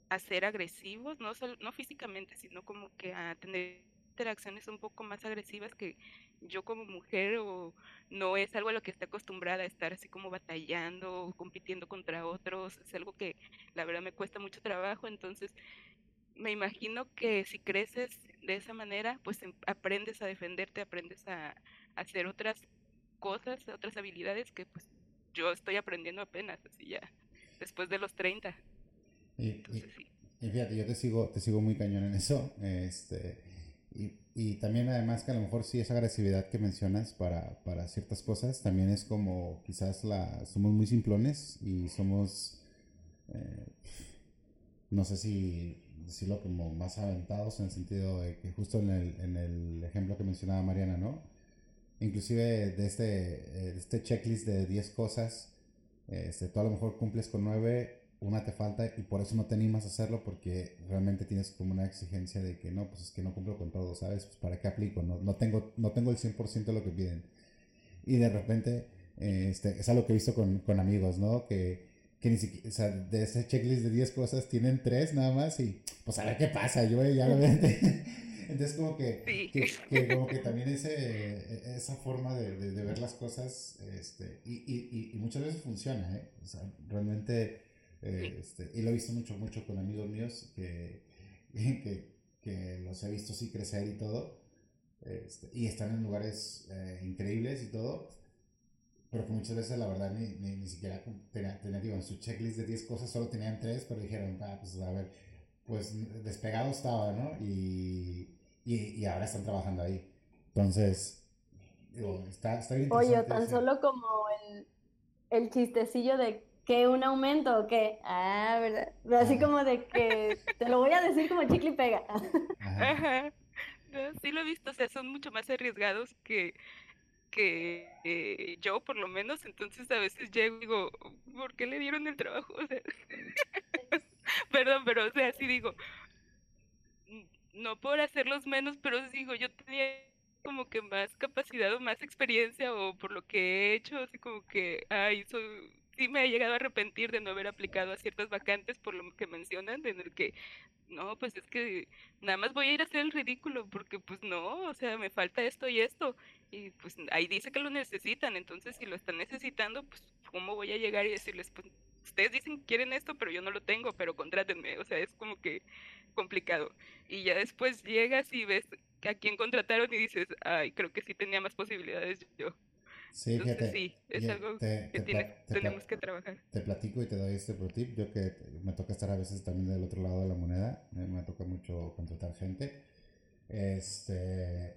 a ser agresivos, no, no físicamente, sino como que a tener interacciones un poco más agresivas que yo como mujer o no es algo a lo que está acostumbrada a estar así como batallando o compitiendo contra otros, es algo que la verdad me cuesta mucho trabajo, entonces me imagino que si creces de esa manera, pues em, aprendes a defenderte, aprendes a, hacer otras cosas, otras habilidades que pues yo estoy aprendiendo apenas, así ya, después de los 30. Y, fíjate, yo te sigo, te sigo muy cañón en eso, este y, y, también además que a lo mejor sí esa agresividad que mencionas para, para ciertas cosas, también es como quizás la, somos muy simplones y somos, eh, no sé si decirlo como más aventados en el sentido de que justo en el, en el ejemplo que mencionaba Mariana, ¿no? Inclusive de este, eh, este checklist de 10 cosas, este, tú a lo mejor cumples con 9 una te falta y por eso no te animas a hacerlo porque realmente tienes como una exigencia de que no, pues es que no cumplo con todo, ¿sabes? Pues para qué aplico, no, no, tengo, no tengo el 100% de lo que piden. Y de repente, eh, este, es algo que he visto con, con amigos, ¿no? Que, que ni siquiera, o sea, de ese checklist de 10 cosas tienen 3 nada más y pues a ver qué pasa, yo ya lo. Entonces como que, que, que, como que también ese, e, esa forma de, de, de ver las cosas, este, y, y, y, muchas veces funciona, ¿eh? O sea, realmente este, y lo he visto mucho, mucho con amigos míos que, que, que los he visto así crecer y todo. Este, y están en lugares eh, increíbles y todo. Pero que muchas veces la verdad ni, ni, ni siquiera tenían, digo, en su checklist de 10 cosas solo tenían 3, pero dijeron, ah, pues a ver, pues despegado estaba, ¿no? Y, y, y ahora están trabajando ahí. Entonces, digo, está, está bien Oye, tan solo como el, el chistecillo de que un aumento o qué? Ah, ¿verdad? Así como de que te lo voy a decir como chicle y pega. Ajá. sí lo he visto, o sea, son mucho más arriesgados que, que eh, yo, por lo menos. Entonces a veces llego y digo, ¿por qué le dieron el trabajo? O sea, perdón, pero o sea, sí digo, no por hacerlos menos, pero digo, yo tenía como que más capacidad o más experiencia o por lo que he hecho, así como que, ay, soy sí me he llegado a arrepentir de no haber aplicado a ciertas vacantes por lo que mencionan, en el que, no, pues es que nada más voy a ir a hacer el ridículo, porque pues no, o sea, me falta esto y esto, y pues ahí dice que lo necesitan, entonces si lo están necesitando, pues ¿cómo voy a llegar y decirles, pues ustedes dicen que quieren esto, pero yo no lo tengo, pero contrátenme, o sea, es como que complicado. Y ya después llegas y ves a quién contrataron y dices, ay, creo que sí tenía más posibilidades yo. Sí, fíjate, sí, es algo que tenemos que trabajar. Te platico y te doy este pro tip. Yo que me toca estar a veces también del otro lado de la moneda, me, me toca mucho contratar gente. Este.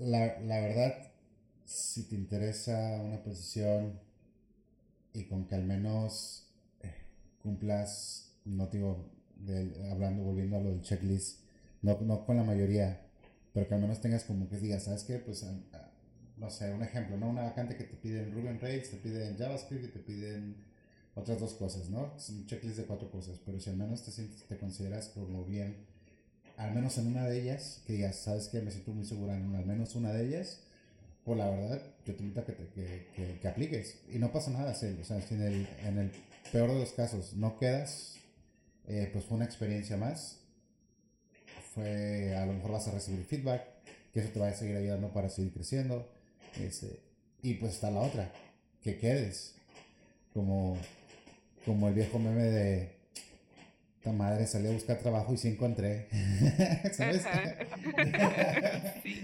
La, la verdad, si te interesa una posición y con que al menos eh, cumplas no digo, hablando, volviendo a lo del checklist, no, no con la mayoría, pero que al menos tengas como que digas, ¿sabes qué? Pues, no sé, un ejemplo, ¿no? Una vacante que te piden Ruby on Rails, te piden JavaScript y te piden otras dos cosas, ¿no? Es un checklist de cuatro cosas, pero si al menos te, te consideras como bien, al menos en una de ellas, que digas, ¿sabes qué? Me siento muy segura en al menos una de ellas, pues la verdad, yo te invito a que, te, que, que, apliques. Y no pasa nada, o sea, en el, en el peor de los casos no quedas, eh, pues fue una experiencia más. Fue, a lo mejor vas a recibir feedback, que eso te va a seguir ayudando para seguir creciendo. Este, y pues está la otra, que quedes. Como, como el viejo meme de esta madre salí a buscar trabajo y sí encontré. ¿Sabes? sí.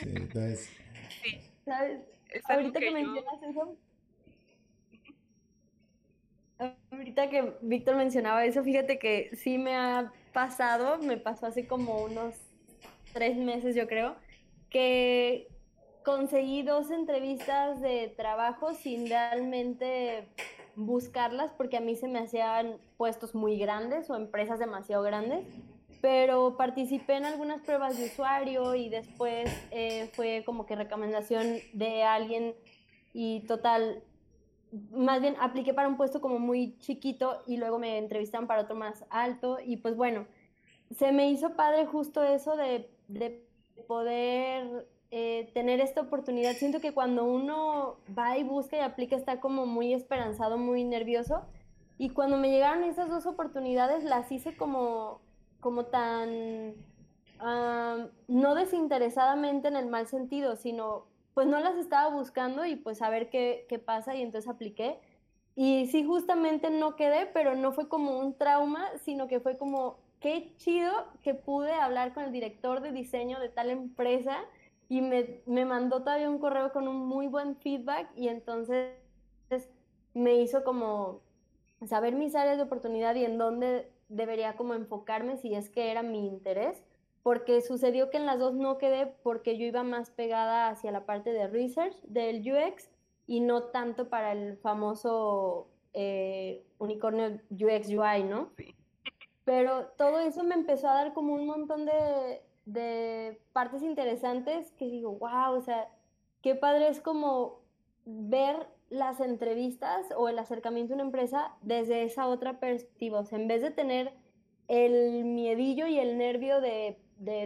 entonces, ¿Sabes? Ahorita que, mencionas eso. Ahorita que Víctor mencionaba eso, fíjate que sí me ha pasado, me pasó hace como unos tres meses, yo creo, que conseguí dos entrevistas de trabajo sin realmente buscarlas porque a mí se me hacían puestos muy grandes o empresas demasiado grandes pero participé en algunas pruebas de usuario y después eh, fue como que recomendación de alguien y total, más bien apliqué para un puesto como muy chiquito y luego me entrevistaron para otro más alto y pues bueno, se me hizo padre justo eso de, de poder eh, tener esta oportunidad. Siento que cuando uno va y busca y aplica está como muy esperanzado, muy nervioso. Y cuando me llegaron esas dos oportunidades las hice como como tan, no desinteresadamente en el mal sentido, sino pues no las estaba buscando y pues a ver qué, qué pasa y entonces apliqué. Y sí, justamente no quedé, pero no fue como un trauma, sino que fue como, qué chido que pude hablar con el director de diseño de tal empresa y me, me mandó todavía un correo con un muy buen feedback y entonces me hizo como saber mis áreas de oportunidad y en dónde debería como enfocarme si es que era mi interés, porque sucedió que en las dos no quedé porque yo iba más pegada hacia la parte de research del UX y no tanto para el famoso eh, unicornio UX UI, ¿no? Pero todo eso me empezó a dar como un montón de, de partes interesantes que digo, wow, o sea, qué padre es como ver las entrevistas o el acercamiento a una empresa desde esa otra perspectiva. O sea, en vez de tener el miedillo y el nervio de,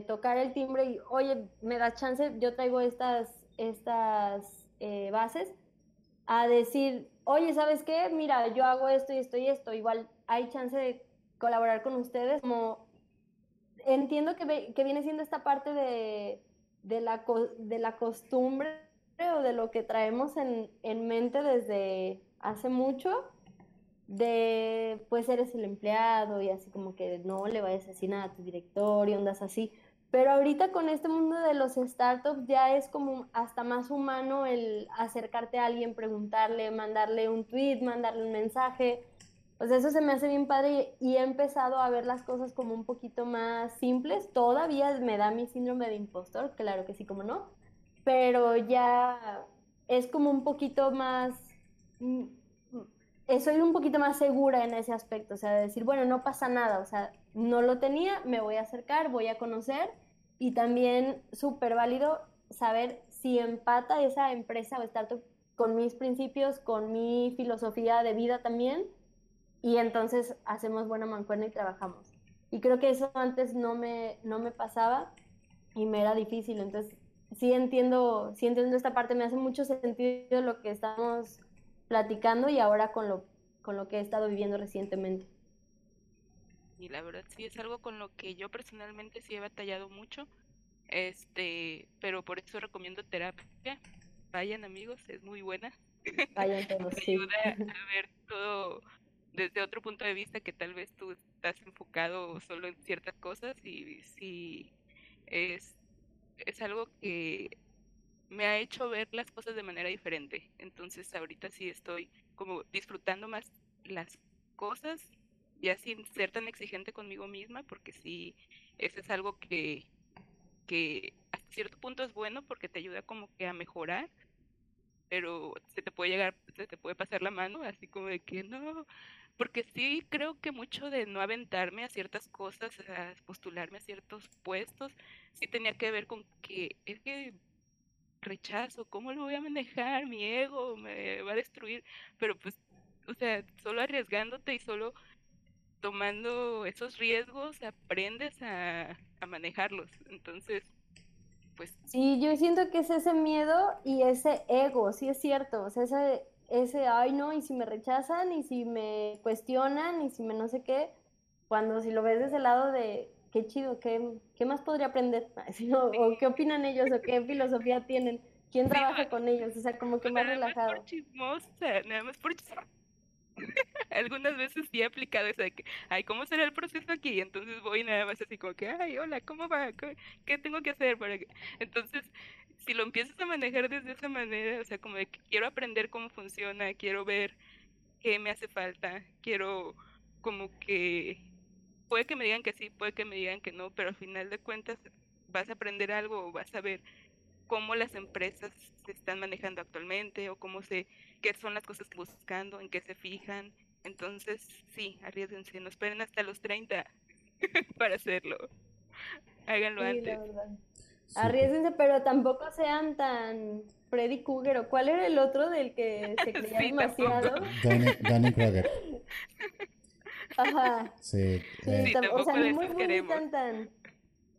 tocar el timbre y, oye, me da chance, yo traigo estas, estas eh, bases, a decir, oye, ¿sabes qué? Mira, yo hago esto y esto y esto. Igual hay chance de colaborar con ustedes. Como entiendo que, que viene siendo esta parte de, de, la, de la costumbre o de lo que traemos en, en mente desde hace mucho, de pues eres el empleado y así como que no le vayas a decir nada a tu director y ondas así. Pero ahorita con este mundo de los startups ya es como hasta más humano el acercarte a alguien, preguntarle, mandarle un tweet, mandarle un mensaje. Pues eso se me hace bien padre y he empezado a ver las cosas como un poquito más simples. Todavía me da mi síndrome de impostor, claro que sí, como no pero ya es como un poquito más, mm, soy un poquito más segura en ese aspecto, o sea, de decir, bueno, no pasa nada, o sea, no lo tenía, me voy a acercar, voy a conocer y también súper válido saber si empata esa empresa o startup con mis principios, con mi filosofía de vida también y entonces hacemos buena mancuerna y trabajamos. Y creo que eso antes no me, no me pasaba y me era difícil, entonces sí entiendo, sí entiendo esta parte, me hace mucho sentido lo que estamos platicando y ahora con lo, con lo que he estado viviendo recientemente. Y la verdad sí es algo con lo que yo personalmente sí he batallado mucho, este, pero por eso recomiendo terapia. Vayan amigos, es muy buena. Vayan todos, sí. ayuda a ver todo desde otro punto de vista que tal vez tú estás enfocado solo en ciertas cosas y si es es algo que me ha hecho ver las cosas de manera diferente. Entonces ahorita sí estoy como disfrutando más las cosas, ya sin ser tan exigente conmigo misma, porque sí, eso es algo que, que hasta cierto punto es bueno porque te ayuda como que a mejorar, pero se te puede llegar, se te puede pasar la mano, así como de que no, porque sí creo que mucho de no aventarme a ciertas cosas, a postularme a ciertos puestos, sí tenía que ver con que es que rechazo, ¿cómo lo voy a manejar? Mi ego me va a destruir, pero pues, o sea, solo arriesgándote y solo tomando esos riesgos aprendes a, a manejarlos. Entonces, pues... Sí, yo siento que es ese miedo y ese ego, sí es cierto, o sea, ese, ese, ay no, y si me rechazan, y si me cuestionan, y si me no sé qué, cuando si lo ves desde el lado de, qué chido, qué, qué más podría aprender, o qué opinan ellos, o qué filosofía tienen, quién trabaja con ellos, o sea, como que más relajado. Más por chismosa, nada más por chismosa. Algunas veces sí he aplicado eso de que, ay, ¿cómo será el proceso aquí? Entonces voy nada más así como que, ay, hola, ¿cómo va? ¿Qué tengo que hacer para que...? Entonces, si lo empiezas a manejar desde esa manera, o sea, como de que quiero aprender cómo funciona, quiero ver qué me hace falta, quiero como que... Puede que me digan que sí, puede que me digan que no, pero al final de cuentas vas a aprender algo o vas a ver cómo las empresas se están manejando actualmente o cómo se, qué son las cosas que buscando, en qué se fijan. Entonces, sí, arriesguense, no esperen hasta los 30 para hacerlo. Háganlo antes. Arriesguense, pero tampoco sean tan Freddy Krueger o cuál era el otro del que se creía demasiado. Danny Krueger. Ajá. Sí. sí eh. o sea, no muy, muy tan, tan.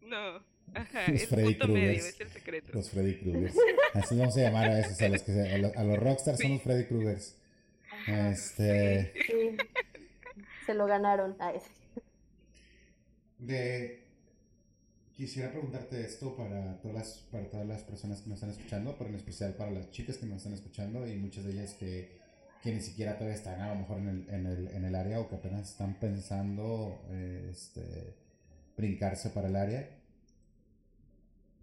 No. Ajá, los Freddy Krueger. Los Freddy Krueger. Así vamos a llamar a esos, a los, que a los, a los rockstars son los Freddy Krueger. Este... Sí. Se lo ganaron. Ay. De... Quisiera preguntarte esto para todas, las, para todas las personas que me están escuchando, pero en especial para las chicas que me están escuchando y muchas de ellas que, que ni siquiera todavía están a lo mejor en el, en el, en el área o que apenas están pensando este, brincarse para el área.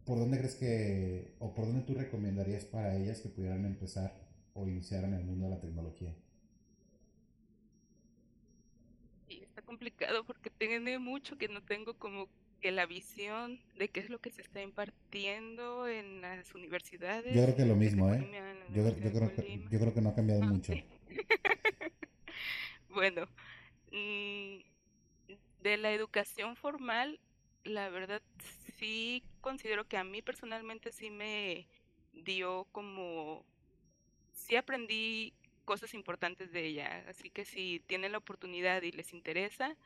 ¿por dónde crees que, o por dónde tú recomendarías para ellas que pudieran empezar o iniciar en el mundo de la tecnología? Sí, está complicado porque tiene mucho que no tengo como que la visión de qué es lo que se está impartiendo en las universidades. Yo creo que lo mismo, ¿eh? Yo, yo, creo que, yo creo que no ha cambiado ah, mucho. bueno, mm, de la educación formal, la verdad sí considero que a mí personalmente sí me dio como, sí aprendí cosas importantes de ella, así que si tienen la oportunidad y les interesa,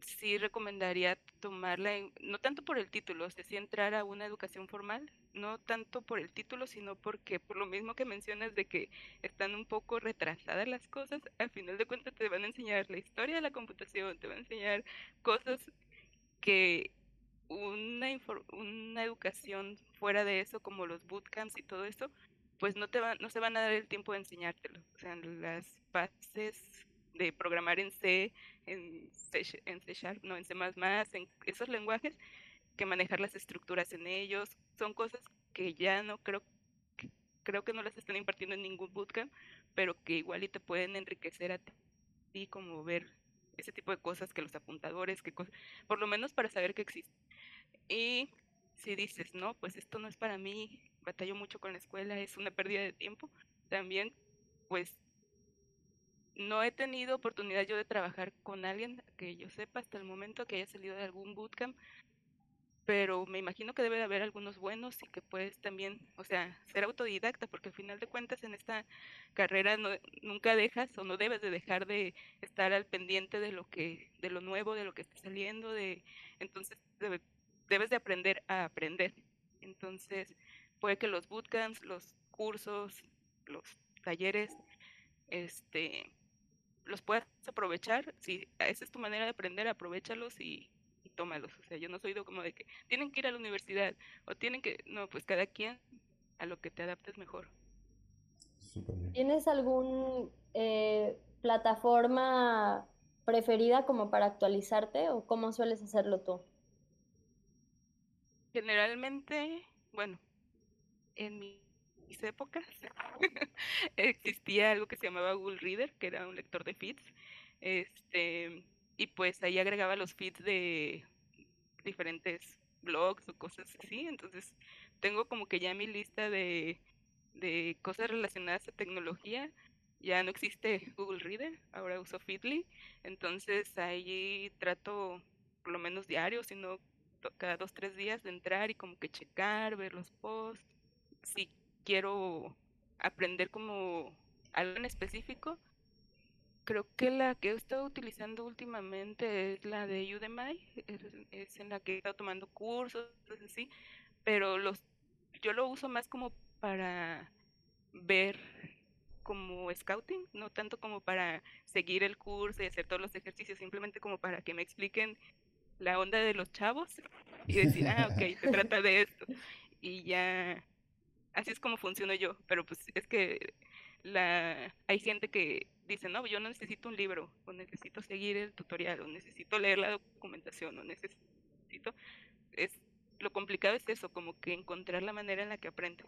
sí recomendaría tomarla, no tanto por el título, o sea, sí entrar a una educación formal, no tanto por el título, sino porque por lo mismo que mencionas de que están un poco retrasadas las cosas, al final de cuentas te van a enseñar la historia de la computación, te van a enseñar cosas que una, una educación fuera de eso, como los bootcamps y todo eso, pues no, te va, no se van a dar el tiempo de enseñártelo. O sea, las bases de programar en C, en C, en Sharp, no, en C++, en esos lenguajes, que manejar las estructuras en ellos, son cosas que ya no creo creo que no las están impartiendo en ningún bootcamp, pero que igual y te pueden enriquecer a ti, como ver ese tipo de cosas que los apuntadores, que por lo menos para saber que existen. Y si dices, no, pues esto no es para mí, batallo mucho con la escuela, es una pérdida de tiempo, también pues no he tenido oportunidad yo de trabajar con alguien que yo sepa hasta el momento que haya salido de algún bootcamp pero me imagino que debe de haber algunos buenos y que puedes también, o sea, ser autodidacta, porque al final de cuentas en esta carrera nunca dejas o no debes de dejar de estar al pendiente de lo que, de lo nuevo, de lo que está saliendo, de, entonces debes de aprender a aprender. Entonces, puede que los bootcamps, los cursos, los talleres, este, los puedas aprovechar. Si esa es tu manera de aprender, aprovechalos y tómalos. O sea, yo no soy como de que tienen que ir a la universidad o tienen que, no, pues cada quien a lo que te adaptes mejor. ¿Tienes algún eh, plataforma preferida como para actualizarte o cómo sueles hacerlo tú? Generalmente, bueno, en mis épocas existía algo que se llamaba Google Reader, que era un lector de feeds. Este, y pues ahí agregaba los feeds de diferentes blogs o cosas así. Entonces tengo como que ya mi lista de, de cosas relacionadas a tecnología ya no existe Google Reader, ahora uso Feedly, entonces ahí trato por lo menos diario, sino cada dos, tres días de entrar y como que checar, ver los posts, si quiero aprender como algo en específico, creo que la que he estado utilizando últimamente es la de Udemy, es, en la que he estado tomando cursos, así, pero los yo lo uso más como para ver como scouting, no tanto como para seguir el curso y hacer todos los ejercicios, simplemente como para que me expliquen la onda de los chavos y decir, ah, ok, se trata de esto. Y ya, así es como funciono yo, pero pues es que la hay gente que dice, no, yo no necesito un libro, o necesito seguir el tutorial, o necesito leer la documentación, o necesito... Es, lo complicado es eso, como que encontrar la manera en la que aprendes.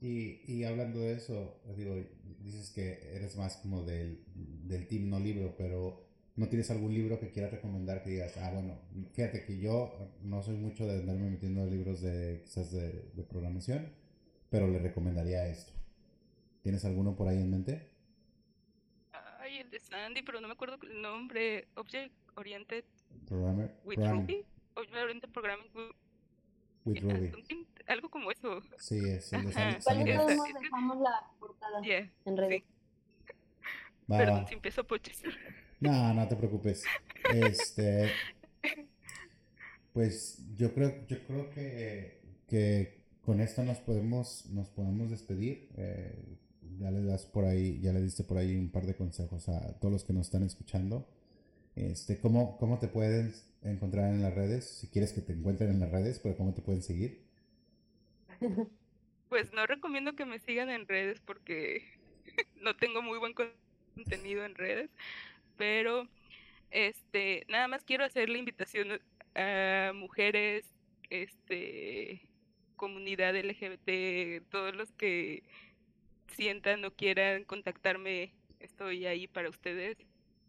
Y, y hablando de eso, digo, dices que eres más como del, del team no libro, pero ¿no tienes algún libro que quieras recomendar que digas, ah, bueno, fíjate que yo no soy mucho de andarme metiendo en libros de quizás de programación, pero le recomendaría esto? ¿Tienes alguno por ahí en mente? Ay, el de Sandy, pero no me acuerdo el nombre. Object Oriented Programmer, with Ruby. Object Oriented Programming with, Ruby. Algo como eso. Sí, es. El de Sandy, dejamos la portada en redes. Sí. Perdón, si empiezo a pochar. No, no te preocupes. Este. Pues yo creo, yo creo que, que con esto nos podemos, nos podemos despedir. Eh, ya le das por ahí, ya le diste por ahí un par de consejos a todos los que nos están escuchando. Este, ¿cómo, ¿Cómo te pueden encontrar en las redes? Si quieres que te encuentren en las redes, pero ¿cómo te pueden seguir? Pues no recomiendo que me sigan en redes porque no tengo muy buen contenido en redes, pero este, nada más quiero hacer la invitación a mujeres, este, comunidad LGBT, todos los que sientan o quieran contactarme, estoy ahí para ustedes.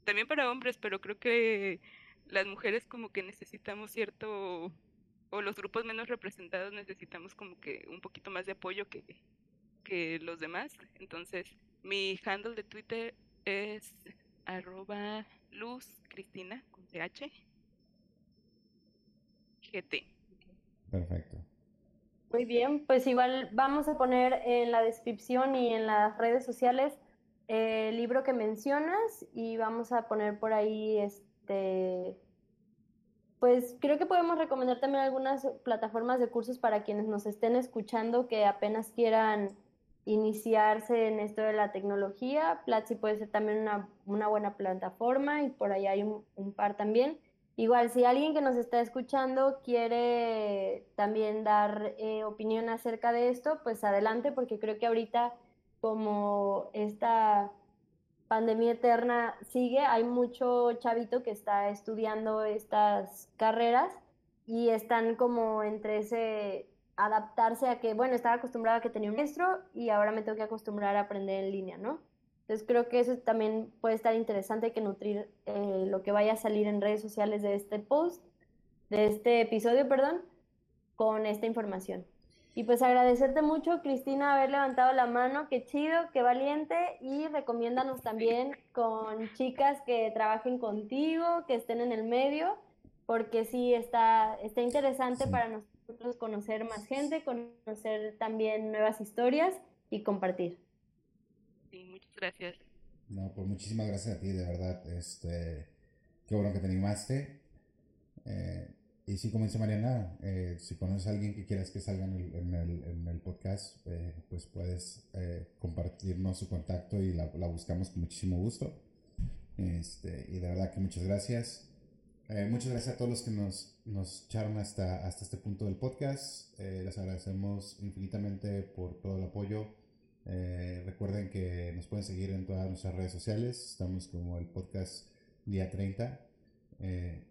También para hombres, pero creo que las mujeres como que necesitamos cierto, o los grupos menos representados necesitamos como que un poquito más de apoyo que, que los demás. Entonces, mi handle de Twitter es arroba luz con gt. Perfecto. Muy bien, pues igual vamos a poner en la descripción y en las redes sociales el libro que mencionas y vamos a poner por ahí este pues creo que podemos recomendar también algunas plataformas de cursos para quienes nos estén escuchando que apenas quieran iniciarse en esto de la tecnología. Platzi puede ser también una, buena plataforma y por ahí hay un, un par también. Igual, si alguien que nos está escuchando quiere también dar eh, opinión acerca de esto, pues adelante, porque creo que ahorita como esta pandemia eterna sigue, hay mucho chavito que está estudiando estas carreras y están como entre ese adaptarse a que, bueno, estaba acostumbrada a que tenía un maestro y ahora me tengo que acostumbrar a aprender en línea, ¿no? Entonces creo que eso también puede estar interesante que nutrir eh, lo que vaya a salir en redes sociales de este post, de este episodio, perdón, con esta información. Y pues agradecerte mucho, Cristina, haber levantado la mano, qué chido, qué valiente, y recomiéndanos también con chicas que trabajen contigo, que estén en el medio, porque sí está, está interesante para nosotros conocer más gente, conocer también nuevas historias y compartir gracias. No, pues muchísimas gracias a ti, de verdad. Este, qué bueno que te animaste. Eh, y sí, como dice Mariana, eh, si conoces a alguien que quieras que salga en el, en el, en el podcast, eh, pues puedes compartirnos su contacto y la, la, buscamos con muchísimo gusto. Este, y de verdad que muchas gracias. muchas gracias a todos los que nos, nos echaron hasta, hasta este punto del podcast. les agradecemos infinitamente por todo el apoyo eh, recuerden que nos pueden seguir en todas nuestras redes sociales. Estamos como el podcast Día 30. Eh,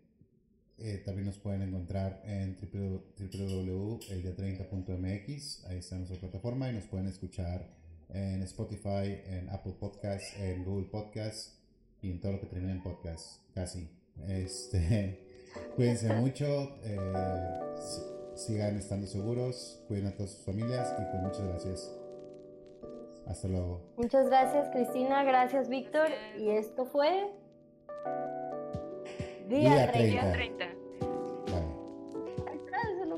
eh, también nos pueden encontrar en www.eldia30.mx. Ahí está nuestra plataforma y nos pueden escuchar en Spotify, en Apple Podcasts, en Google Podcasts y en todo lo que termina en podcast. Casi. Este, cuídense mucho. sigan estando seguros. Cuiden a todas sus familias y pues muchas gracias. Hasta luego. Muchas gracias, Cristina. Gracias, Víctor. Y esto fue. Día 30. Día 30. Bye. Ahí está, eso no